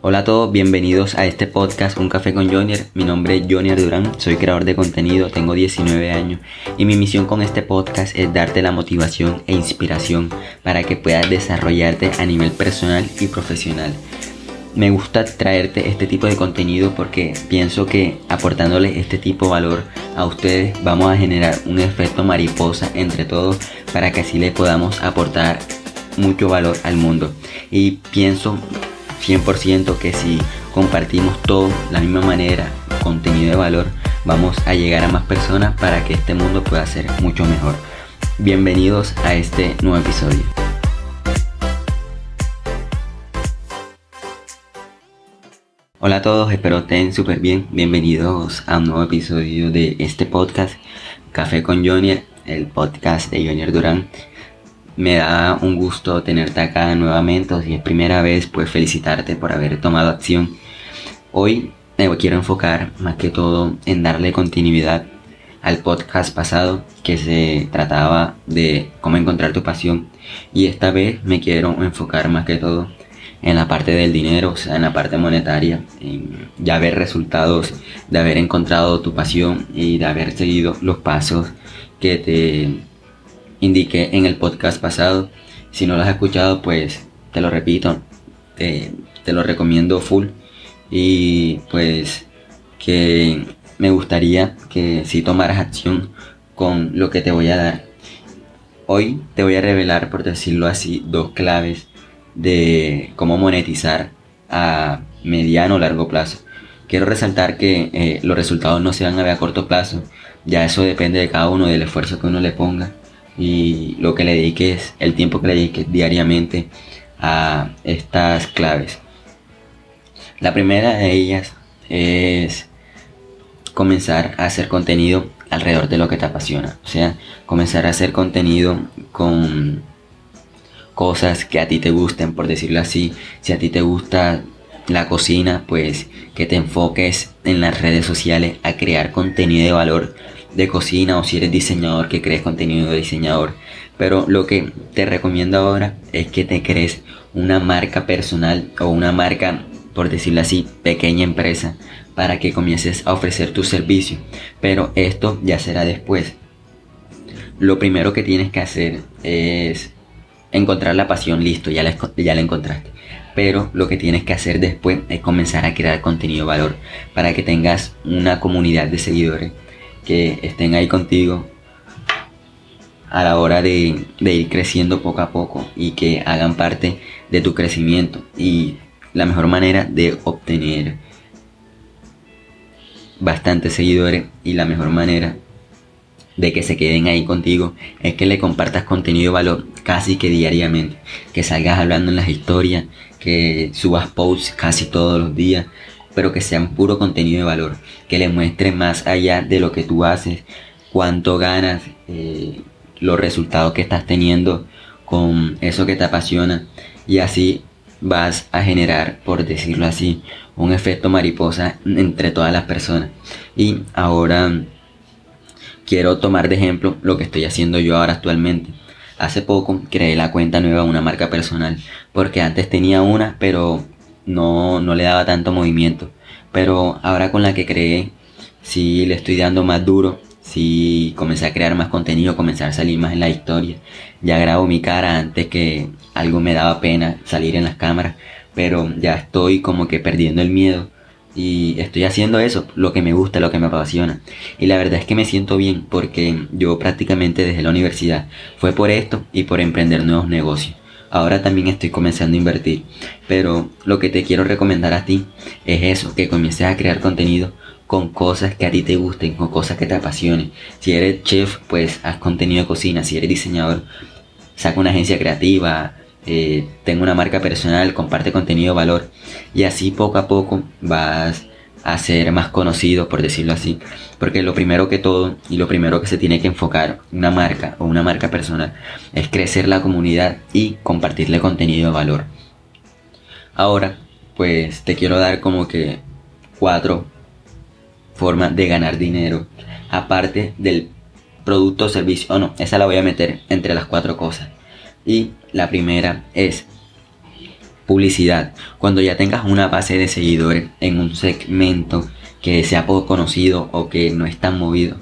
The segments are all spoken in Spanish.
Hola a todos, bienvenidos a este podcast Un Café con Jonier. Mi nombre es Jonier Durán, soy creador de contenido, tengo 19 años y mi misión con este podcast es darte la motivación e inspiración para que puedas desarrollarte a nivel personal y profesional. Me gusta traerte este tipo de contenido porque pienso que aportándole este tipo de valor a ustedes vamos a generar un efecto mariposa entre todos para que así le podamos aportar mucho valor al mundo. Y pienso 100% que si compartimos todo la misma manera, contenido de valor, vamos a llegar a más personas para que este mundo pueda ser mucho mejor. Bienvenidos a este nuevo episodio. Hola a todos, espero estén súper bien. Bienvenidos a un nuevo episodio de este podcast, Café con Jonier, el podcast de Jonier Durán. Me da un gusto tenerte acá nuevamente. Si es primera vez, pues felicitarte por haber tomado acción. Hoy me quiero enfocar más que todo en darle continuidad al podcast pasado que se trataba de cómo encontrar tu pasión. Y esta vez me quiero enfocar más que todo en la parte del dinero, o sea, en la parte monetaria, ya ver resultados de haber encontrado tu pasión y de haber seguido los pasos que te indiqué en el podcast pasado. Si no lo has escuchado, pues te lo repito, te, lo recomiendo full. Y pues que me gustaría que si tomaras acción con lo que te voy a dar. Hoy te voy a revelar, por decirlo así, dos claves de cómo monetizar a mediano o largo plazo. Quiero resaltar que eh, los resultados no se van a ver a corto plazo, ya eso depende de cada uno, del esfuerzo que uno le ponga y lo que le dediques, el tiempo que le dediques diariamente a estas claves. La primera de ellas es comenzar a hacer contenido alrededor de lo que te apasiona. O sea, comenzar a hacer contenido con cosas que a ti te gusten, por decirlo así. Si a ti te gusta la cocina, pues que te enfoques en las redes sociales a crear contenido de valor de cocina o si eres diseñador que crees contenido de diseñador. Pero lo que te recomiendo ahora es que te crees una marca personal o una marca, por decirlo así, pequeña empresa para que comiences a ofrecer tu servicio. Pero esto ya será después. Lo primero que tienes que hacer es encontrar la pasión, listo, ya la, ya la encontraste. Pero lo que tienes que hacer después es comenzar a crear contenido de valor para que tengas una comunidad de seguidores que estén ahí contigo a la hora de, ir creciendo poco a poco y que hagan parte de tu crecimiento. Y la mejor manera de obtener bastantes seguidores y la mejor manera de que se queden ahí contigo es que le compartas contenido de valor casi que diariamente, que salgas hablando en las historias, que subas posts casi todos los días, pero que sean puro contenido de valor, que le muestre más allá de lo que tú haces, cuánto ganas, eh, los resultados que estás teniendo con eso que te apasiona y así vas a generar, por decirlo así, un efecto mariposa entre todas las personas. Y ahora quiero tomar de ejemplo lo que estoy haciendo yo ahora actualmente. Hace poco creé la cuenta nueva una marca personal, porque antes tenía una, pero no, no le daba tanto movimiento. Pero ahora con la que creé, sí le estoy dando más duro. Sí comencé a crear más contenido, comencé a salir más en la historia. Ya grabo mi cara antes que algo me daba pena salir en las cámaras. Pero ya estoy como que perdiendo el miedo. Y estoy haciendo eso, lo que me gusta, lo que me apasiona. Y la verdad es que me siento bien porque yo prácticamente desde la universidad fue por esto y por emprender nuevos negocios. Ahora también estoy comenzando a invertir. Pero lo que te quiero recomendar a ti es eso, que comiences a crear contenido con cosas que a ti te gusten, con cosas que te apasionen. Si eres chef, pues haz contenido de cocina. Si eres diseñador, saca una agencia creativa, eh, tenga una marca personal, comparte contenido de valor. Y así poco a poco vas a ser más conocido, por decirlo así. Porque lo primero que todo y lo primero que se tiene que enfocar una marca o una marca personal es crecer la comunidad y compartirle contenido de valor. Ahora, pues te quiero dar como que cuatro formas de ganar dinero. Aparte del producto o servicio. O no, esa la voy a meter entre las cuatro cosas. Y la primera es Publicidad. Cuando ya tengas una base de seguidores en un segmento que sea poco conocido o que no es tan movido,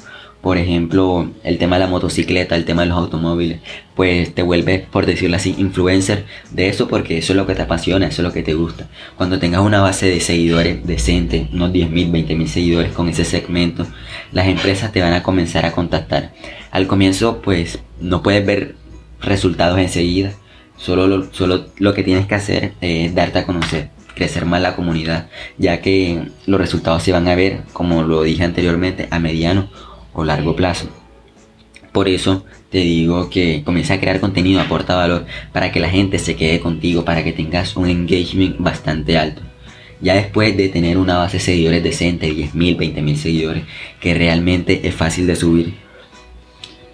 por ejemplo, el tema de la motocicleta, el tema de los automóviles, pues te vuelves, por decirlo así, influencer de eso porque eso es lo que te apasiona, eso es lo que te gusta. Cuando tengas una base de seguidores decente, unos 10.000, 20.000 seguidores con ese segmento, las empresas te van a comenzar a contactar. Al comienzo, pues no puedes ver resultados enseguida, solo lo, solo lo que tienes que hacer es darte a conocer crecer más la comunidad, ya que los resultados se van a ver, como lo dije anteriormente, a mediano o largo plazo. Por eso te digo que comienza a crear contenido, aporta valor para que la gente se quede contigo, para que tengas un engagement bastante alto. Ya después de tener una base de seguidores decente, 10.000, 20.000 seguidores, que realmente es fácil de subir,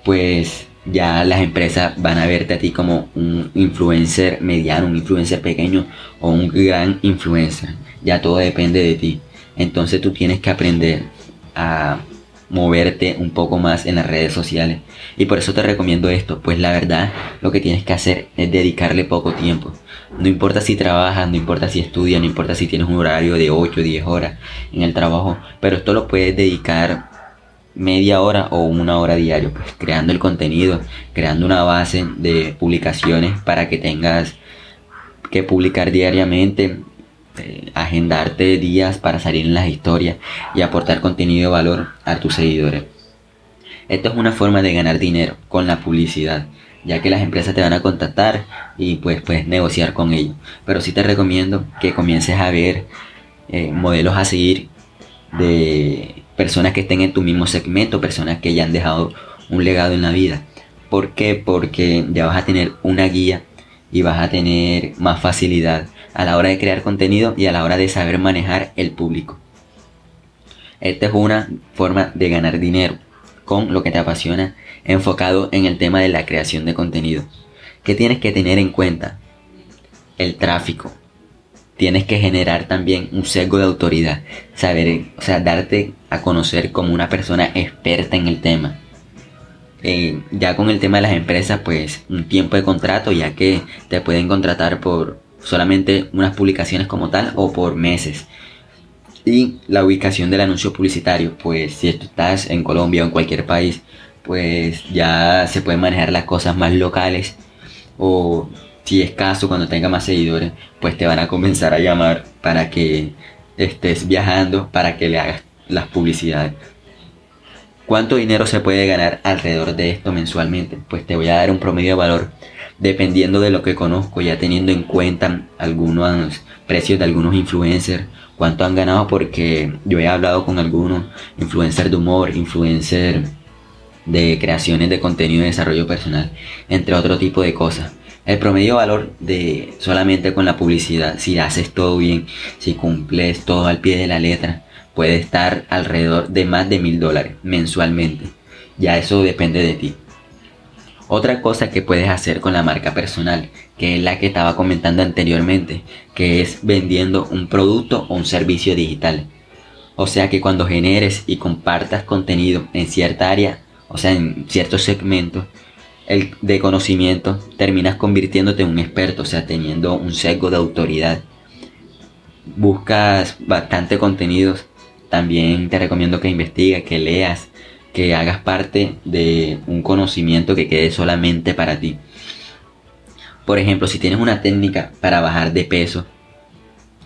pues ya las empresas van a verte a ti como un influencer mediano, un influencer pequeño o un gran influencer. Ya todo depende de ti. Entonces tú tienes que aprender a moverte un poco más en las redes sociales. Y por eso te recomiendo esto, pues la verdad lo que tienes que hacer es dedicarle poco tiempo. No importa si trabajas, no importa si estudias, no importa si tienes un horario de 8 o 10 horas en el trabajo, pero esto lo puedes dedicar media hora o una hora diario, pues creando el contenido, creando una base de publicaciones para que tengas que publicar diariamente eh, agendarte días para salir en las historias y aportar contenido de valor a tus seguidores. Esto es una forma de ganar dinero con la publicidad, ya que las empresas te van a contactar y pues puedes negociar con ellos. Pero sí te recomiendo que comiences a ver eh, modelos a seguir de personas que estén en tu mismo segmento, personas que ya han dejado un legado en la vida. ¿Por qué? Porque ya vas a tener una guía y vas a tener más facilidad a la hora de crear contenido y a la hora de saber manejar el público. Esta es una forma de ganar dinero con lo que te apasiona enfocado en el tema de la creación de contenido. ¿Qué tienes que tener en cuenta? El tráfico. Tienes que generar también un sesgo de autoridad, saber, o sea, darte a conocer como una persona experta en el tema. Eh, ya con el tema de las empresas, pues un tiempo de contrato, ya que te pueden contratar por solamente unas publicaciones como tal o por meses. Y la ubicación del anuncio publicitario, pues si estás en Colombia o en cualquier país, pues ya se pueden manejar las cosas más locales o si es caso cuando tenga más seguidores, pues te van a comenzar a llamar para que estés viajando, para que le hagas las publicidades. ¿Cuánto dinero se puede ganar alrededor de esto mensualmente? Pues te voy a dar un promedio de valor dependiendo de lo que conozco, ya teniendo en cuenta algunos precios de algunos influencers, cuánto han ganado, porque yo he hablado con algunos influencers de humor, influencers de creaciones de contenido de desarrollo personal, entre otro tipo de cosas. El promedio valor de solamente con la publicidad, si haces todo bien, si cumples todo al pie de la letra, puede estar alrededor de más de mil dólares mensualmente. Ya eso depende de ti. Otra cosa que puedes hacer con la marca personal, que es la que estaba comentando anteriormente, que es vendiendo un producto o un servicio digital. O sea que cuando generes y compartas contenido en cierta área, o sea, en ciertos segmentos el, de conocimiento, terminas convirtiéndote en un experto, o sea, teniendo un sesgo de autoridad. Buscas bastante contenidos. También te recomiendo que investigues, que leas, que hagas parte de un conocimiento que quede solamente para ti. Por ejemplo, si tienes una técnica para bajar de peso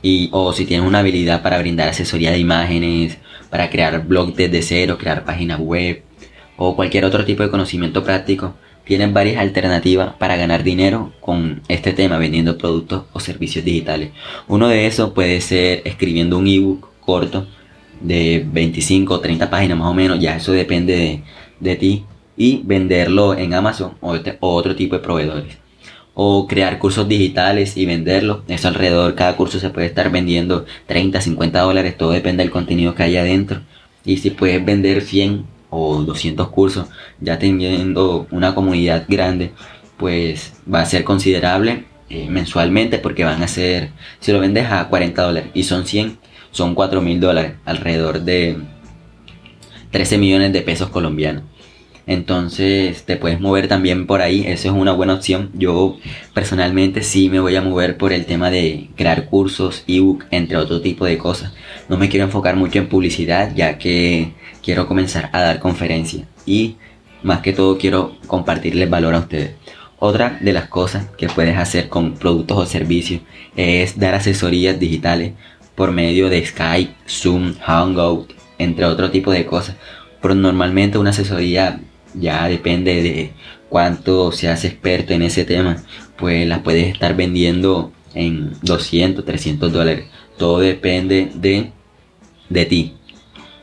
y, o si tienes una habilidad para brindar asesoría de imágenes, para crear blogs desde cero, crear páginas web o cualquier otro tipo de conocimiento práctico, tienes varias alternativas para ganar dinero con este tema, vendiendo productos o servicios digitales. Uno de esos puede ser escribiendo un ebook corto de 25 o 30 páginas más o menos, ya eso depende de, ti, y venderlo en Amazon este, o, otro tipo de proveedores. O crear cursos digitales y venderlo. Eso alrededor, cada curso se puede estar vendiendo 30, 50 dólares, todo depende del contenido que haya adentro. Y si puedes vender 100 o 200 cursos, ya teniendo una comunidad grande, pues va a ser considerable eh, mensualmente porque van a ser, si lo vendes a 40 dólares y son 100, son 4 mil dólares, alrededor de 13 millones de pesos colombianos. Entonces te puedes mover también por ahí, eso es una buena opción. Yo personalmente sí me voy a mover por el tema de crear cursos, ebook, entre otro tipo de cosas. No me quiero enfocar mucho en publicidad ya que quiero comenzar a dar conferencias y más que todo quiero compartirles valor a ustedes. Otra de las cosas que puedes hacer con productos o servicios es dar asesorías digitales por medio de Skype, Zoom, Hangout, entre otro tipo de cosas. Pero normalmente una asesoría ya depende de cuánto seas experto en ese tema, pues las puedes estar vendiendo en 200, 300 dólares. Todo depende de, de ti.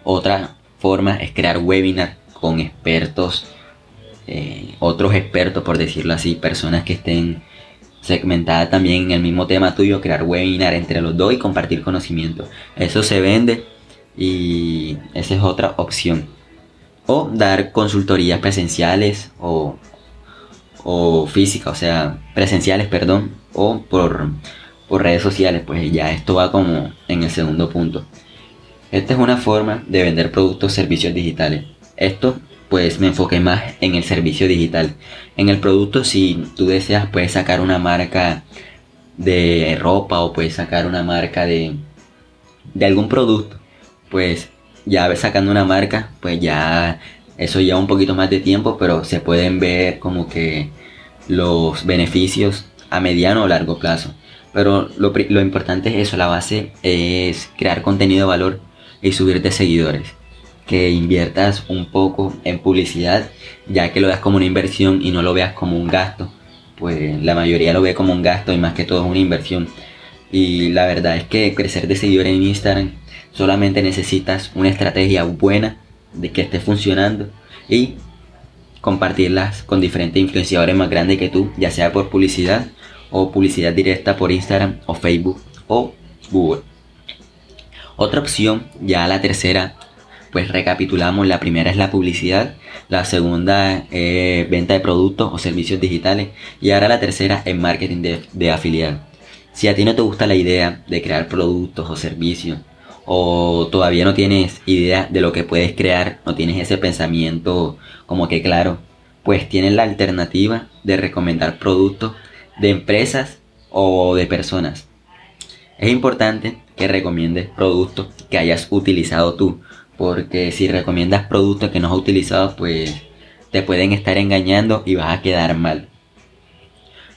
Otra forma es crear webinar con expertos, eh, otros expertos por decirlo así, personas que estén segmentadas también en el mismo tema tuyo, crear webinar entre los dos y compartir conocimiento. Eso se vende y esa es otra opción o dar consultorías presenciales o, o físicas, o sea, presenciales, perdón, o por, por redes sociales, pues ya esto va como en el segundo punto. Esta es una forma de vender productos servicios digitales. Esto pues me enfoqué más en el servicio digital. En el producto si tú deseas puedes sacar una marca de ropa o puedes sacar una marca de, de algún producto. Pues ya sacando una marca, pues ya eso lleva un poquito más de tiempo, pero se pueden ver como que los beneficios a mediano o largo plazo. Pero lo, lo importante es eso, la base es crear contenido de valor y subir de seguidores. Que inviertas un poco en publicidad, ya que lo veas como una inversión y no lo veas como un gasto. Pues la mayoría lo ve como un gasto y más que todo es una inversión. Y la verdad es que crecer de seguidores en Instagram Solamente necesitas una estrategia buena de que esté funcionando y compartirlas con diferentes influenciadores más grandes que tú, ya sea por publicidad o publicidad directa por Instagram o Facebook o Google. Otra opción, ya la tercera, pues recapitulamos, la primera es la publicidad, la segunda es venta de productos o servicios digitales y ahora la tercera es marketing de, de afiliado. Si a ti no te gusta la idea de crear productos o servicios, o todavía no tienes idea de lo que puedes crear, no tienes ese pensamiento como que claro, pues tienes la alternativa de recomendar productos de empresas o de personas. Es importante que recomiendes productos que hayas utilizado tú, porque si recomiendas productos que no has utilizado, pues te pueden estar engañando y vas a quedar mal.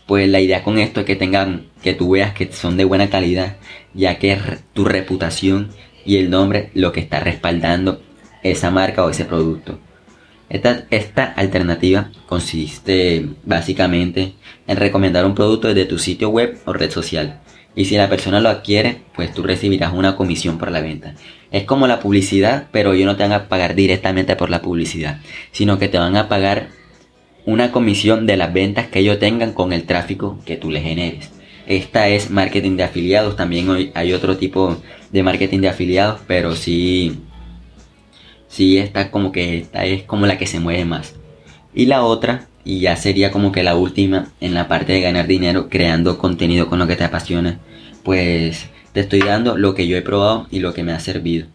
Pues la idea con esto es que tengan, que tú veas que son de buena calidad, ya que tu reputación y el nombre lo que está respaldando esa marca o ese producto. Esta, esta alternativa consiste básicamente en recomendar un producto desde tu sitio web o red social. Y si la persona lo adquiere, pues tú recibirás una comisión por la venta. Es como la publicidad, pero ellos no te van a pagar directamente por la publicidad, sino que te van a pagar una comisión de las ventas que ellos tengan con el tráfico que tú les generes. Esta es marketing de afiliados, también hay otro tipo de marketing de afiliados, pero sí, sí está como que esta es como la que se mueve más. Y la otra, y ya sería como que la última en la parte de ganar dinero creando contenido con lo que te apasiona, pues te estoy dando lo que yo he probado y lo que me ha servido.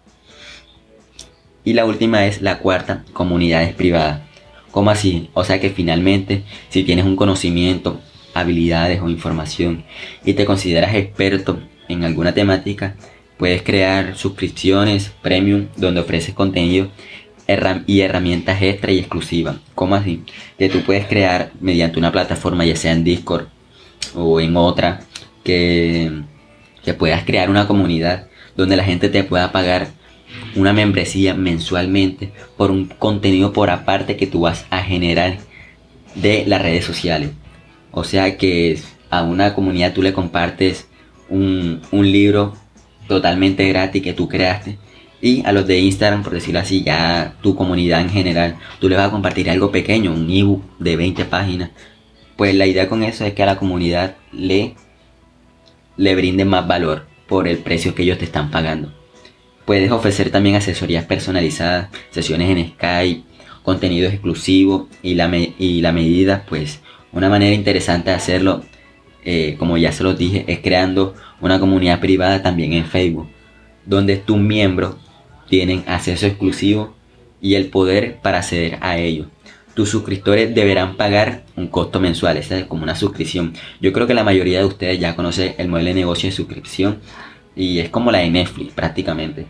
Y la última es la cuarta, comunidades privadas. ¿Cómo así? O sea que finalmente, si tienes un conocimiento, habilidades o información y te consideras experto en alguna temática, puedes crear suscripciones premium donde ofreces contenido y herramientas extra y exclusivas. ¿Cómo así? Que tú puedes crear mediante una plataforma, ya sea en Discord o en otra, que, que puedas crear una comunidad donde la gente te pueda pagar una membresía mensualmente por un contenido por aparte que tú vas a generar de las redes sociales. O sea que a una comunidad tú le compartes un, libro totalmente gratis que tú creaste. Y a los de Instagram, por decirlo así, ya tu comunidad en general, tú le vas a compartir algo pequeño, un ebook de 20 páginas. Pues la idea con eso es que a la comunidad le, le brinde más valor por el precio que ellos te están pagando. Puedes ofrecer también asesorías personalizadas, sesiones en Skype, contenido exclusivo y la, y la medida, pues una manera interesante de hacerlo, eh, como ya se los dije, es creando una comunidad privada también en Facebook, donde tus miembros tienen acceso exclusivo y el poder para acceder a ello. tus suscriptores deberán pagar un costo mensual, esa es como una suscripción. Yo creo que la mayoría de ustedes ya conoce el modelo de negocio de suscripción y es como la de Netflix prácticamente.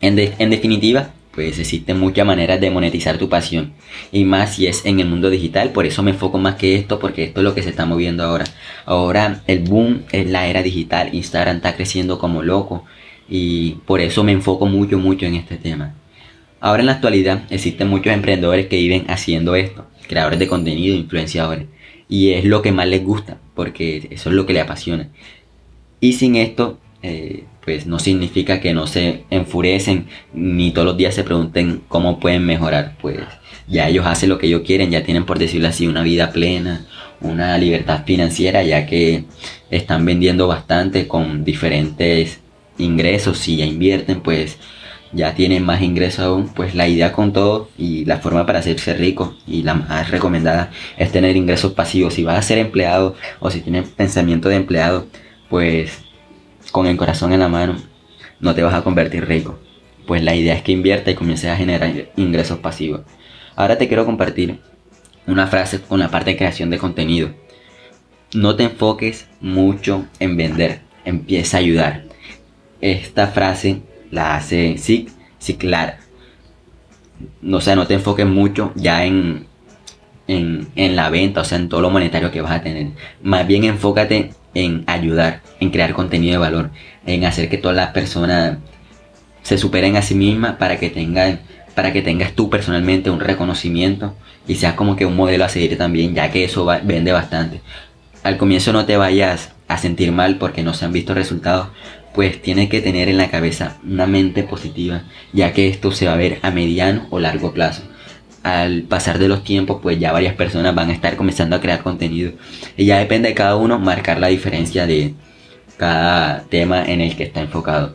En, en definitiva, pues existen muchas maneras de monetizar tu pasión y más si es en el mundo digital, por eso me enfoco más que esto porque esto es lo que se está moviendo ahora. Ahora el boom es la era digital, Instagram está creciendo como loco y por eso me enfoco mucho mucho en este tema. Ahora en la actualidad existen muchos emprendedores que viven haciendo esto, creadores de contenido, influenciadores, y es lo que más les gusta, porque eso es lo que les apasiona. Y sin esto, eh, pues no significa que no se enfurecen ni todos los días se pregunten cómo pueden mejorar, pues ya ellos hacen lo que ellos quieren, ya tienen por decirlo así una vida plena, una libertad financiera, ya que están vendiendo bastante con diferentes ingresos, si ya invierten, pues ya tienen más ingresos aún, pues la idea con todo y la forma para hacerse rico y la más recomendada es tener ingresos pasivos. Si vas a ser empleado o si tienes pensamiento de empleado, pues con el corazón en la mano no te vas a convertir rico. Pues la idea es que invierta y comiences a generar ingresos pasivos. Ahora te quiero compartir una frase con la parte de creación de contenido. No te enfoques mucho en vender, empieza a ayudar. Esta frase la hace sí, sí, claro. O sea, no te enfoques mucho ya en, en, en, la venta, o sea, en todo lo monetario que vas a tener. Más bien enfócate en ayudar, en crear contenido de valor, en hacer que todas las personas se superen a sí mismas para que tengan para que tengas tú personalmente un reconocimiento y seas como que un modelo a seguir también, ya que eso vende bastante. Al comienzo no te vayas a sentir mal porque no se han visto resultados, pues tienes que tener en la cabeza una mente positiva, ya que esto se va a ver a mediano o largo plazo. Al pasar de los tiempos, pues ya varias personas van a estar comenzando a crear contenido. Y ya depende de cada uno marcar la diferencia de cada tema en el que está enfocado.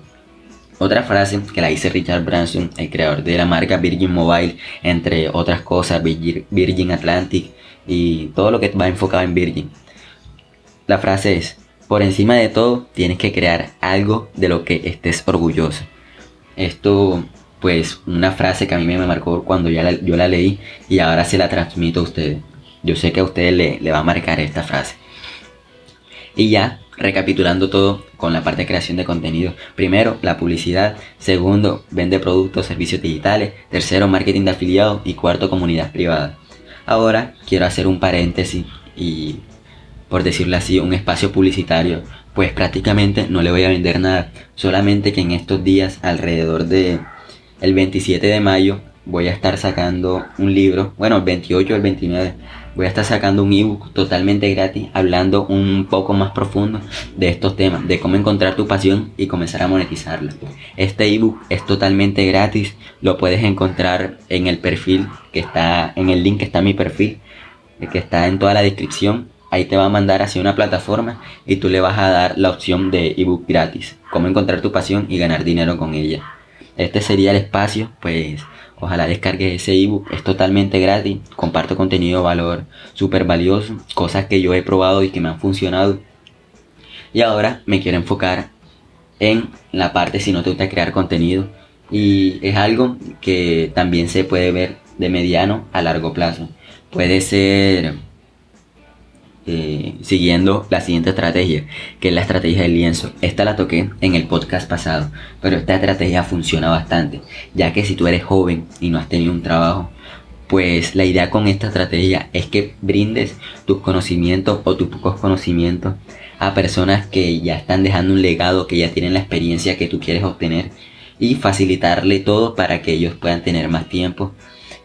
Otra frase que la dice Richard Branson, el creador de la marca Virgin Mobile, entre otras cosas, Virgin Atlantic y todo lo que va enfocado en Virgin. La frase es, por encima de todo, tienes que crear algo de lo que estés orgulloso. Esto, pues, una frase que a mí me marcó cuando yo la leí y ahora se la transmito a ustedes. Yo sé que a ustedes le, le va a marcar esta frase. Y ya, recapitulando todo con la parte de creación de contenido. Primero, la publicidad. Segundo, vende productos, servicios digitales. Tercero, marketing de afiliados. Y cuarto, comunidad privada. Ahora quiero hacer un paréntesis y por decirlo así, un espacio publicitario, pues prácticamente no le voy a vender nada. Solamente que en estos días, alrededor de el 27 de mayo, voy a estar sacando un libro, bueno, el 28 o el 29, voy a estar sacando un ebook totalmente gratis, hablando un poco más profundo de estos temas, de cómo encontrar tu pasión y comenzar a monetizarla. Este ebook es totalmente gratis, lo puedes encontrar en el perfil que está, en el link que está en mi perfil, que está en toda la descripción ahí te va a mandar hacia una plataforma y tú le vas a dar la opción de ebook gratis, cómo encontrar tu pasión y ganar dinero con ella. Este sería el espacio, pues ojalá descargues ese ebook, es totalmente gratis, comparto contenido de valor súper valioso, cosas que yo he probado y que me han funcionado. Y ahora me quiero enfocar en la parte si no te gusta crear contenido y es algo que también se puede ver de mediano a largo plazo. Puede ser siguiendo la siguiente estrategia, que es la estrategia del lienzo. Esta la toqué en el podcast pasado, pero esta estrategia funciona bastante, ya que si tú eres joven y no has tenido un trabajo, pues la idea con esta estrategia es que brindes tus conocimientos o tus pocos conocimientos a personas que ya están dejando un legado, que ya tienen la experiencia que tú quieres obtener y facilitarle todo para que ellos puedan tener más tiempo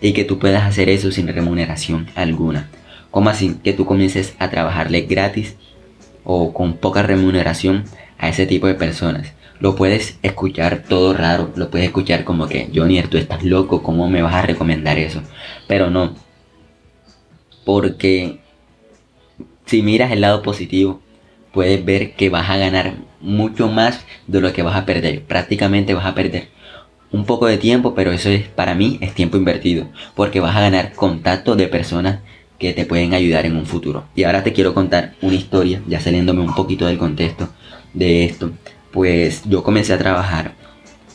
y que tú puedas hacer eso sin remuneración alguna. ¿Cómo así? Que tú comiences a trabajarle gratis o con poca remuneración a ese tipo de personas. Lo puedes escuchar todo raro, lo puedes escuchar como que, Johnny, tú estás loco, ¿cómo me vas a recomendar eso? Pero no. Porque si miras el lado positivo, puedes ver que vas a ganar mucho más de lo que vas a perder. Prácticamente vas a perder un poco de tiempo, pero eso es para mí es tiempo invertido, porque vas a ganar contacto de personas que te pueden ayudar en un futuro. Y ahora te quiero contar una historia, ya saliéndome un poquito del contexto de esto. Pues yo comencé a trabajar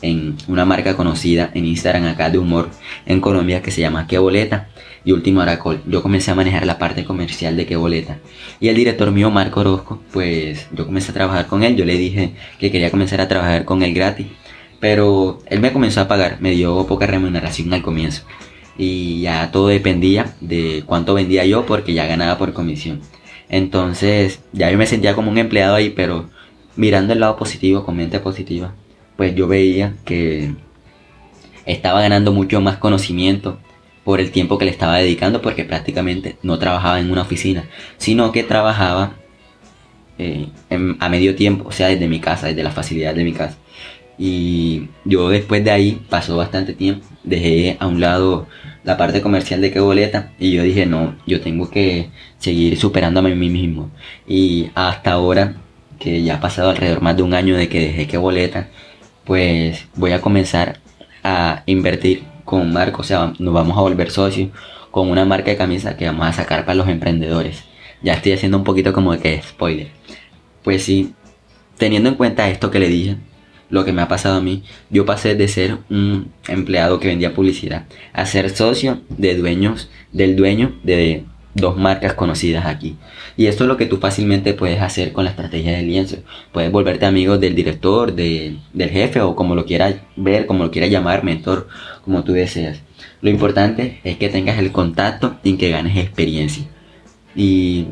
en una marca conocida en Instagram acá de humor en Colombia que se llama Que Boleta y Último Aracol. Yo comencé a manejar la parte comercial de Que Boleta. Y el director mío, Marco Orozco, pues yo comencé a trabajar con él. Yo le dije que quería comenzar a trabajar con él gratis. Pero él me comenzó a pagar, me dio poca remuneración al comienzo. Y ya todo dependía de cuánto vendía yo porque ya ganaba por comisión. Entonces ya yo me sentía como un empleado ahí, pero mirando el lado positivo, con mente positiva, pues yo veía que estaba ganando mucho más conocimiento por el tiempo que le estaba dedicando, porque prácticamente no trabajaba en una oficina, sino que trabajaba eh, a medio tiempo, o sea, desde mi casa, desde la facilidad de mi casa. Y yo después de ahí pasó bastante tiempo, dejé a un lado la parte comercial de que boleta y yo dije, no, yo tengo que seguir superándome a mí mismo. Y hasta ahora, que ya ha pasado alrededor más de un año de que dejé que boleta, pues voy a comenzar a invertir con Marco, o sea, nos vamos a volver socios con una marca de camisa que vamos a sacar para los emprendedores. Ya estoy haciendo un poquito como de que spoiler. Pues sí, teniendo en cuenta esto que le dije, lo que me ha pasado a mí, yo pasé de ser un empleado que vendía publicidad a ser socio de dueños, del dueño de dos marcas conocidas aquí. Y esto es lo que tú fácilmente puedes hacer con la estrategia del lienzo. Puedes volverte amigo del director, del jefe o como lo quieras ver, como lo quieras llamar, mentor, como tú deseas. Lo importante es que tengas el contacto y que ganes experiencia. Y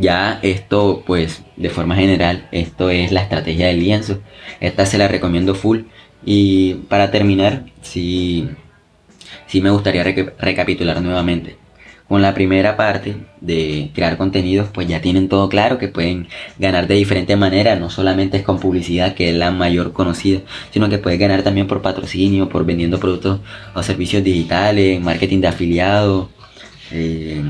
ya esto, pues, de forma general, esto es la estrategia del lienzo. Esta se la recomiendo full. Y para terminar, sí, sí me gustaría recapitular nuevamente. Con la primera parte de crear contenidos, pues ya tienen todo claro que pueden ganar de diferentes maneras, no solamente es con publicidad, que es la mayor conocida, sino que puedes ganar también por patrocinio, por vendiendo productos o servicios digitales, marketing de afiliados, eh,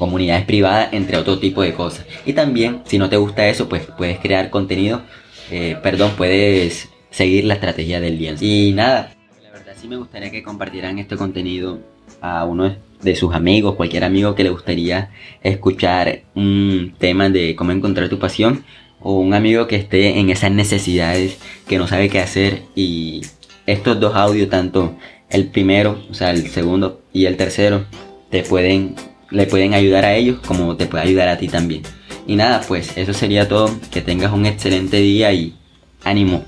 comunidades privadas, entre otro tipo de cosas. Y también, si no te gusta eso, pues puedes crear contenido, eh, perdón, puedes seguir la estrategia del lienzo. Y nada, la verdad sí me gustaría que compartieran este contenido a uno de sus amigos, cualquier amigo que le gustaría escuchar un tema de cómo encontrar tu pasión o un amigo que esté en esas necesidades que no sabe qué hacer y estos dos audios, tanto el primero, o sea, el segundo y el tercero, te pueden le pueden ayudar a ellos como te puede ayudar a ti también. Y nada, pues eso sería todo. Que tengas un excelente día y ánimo.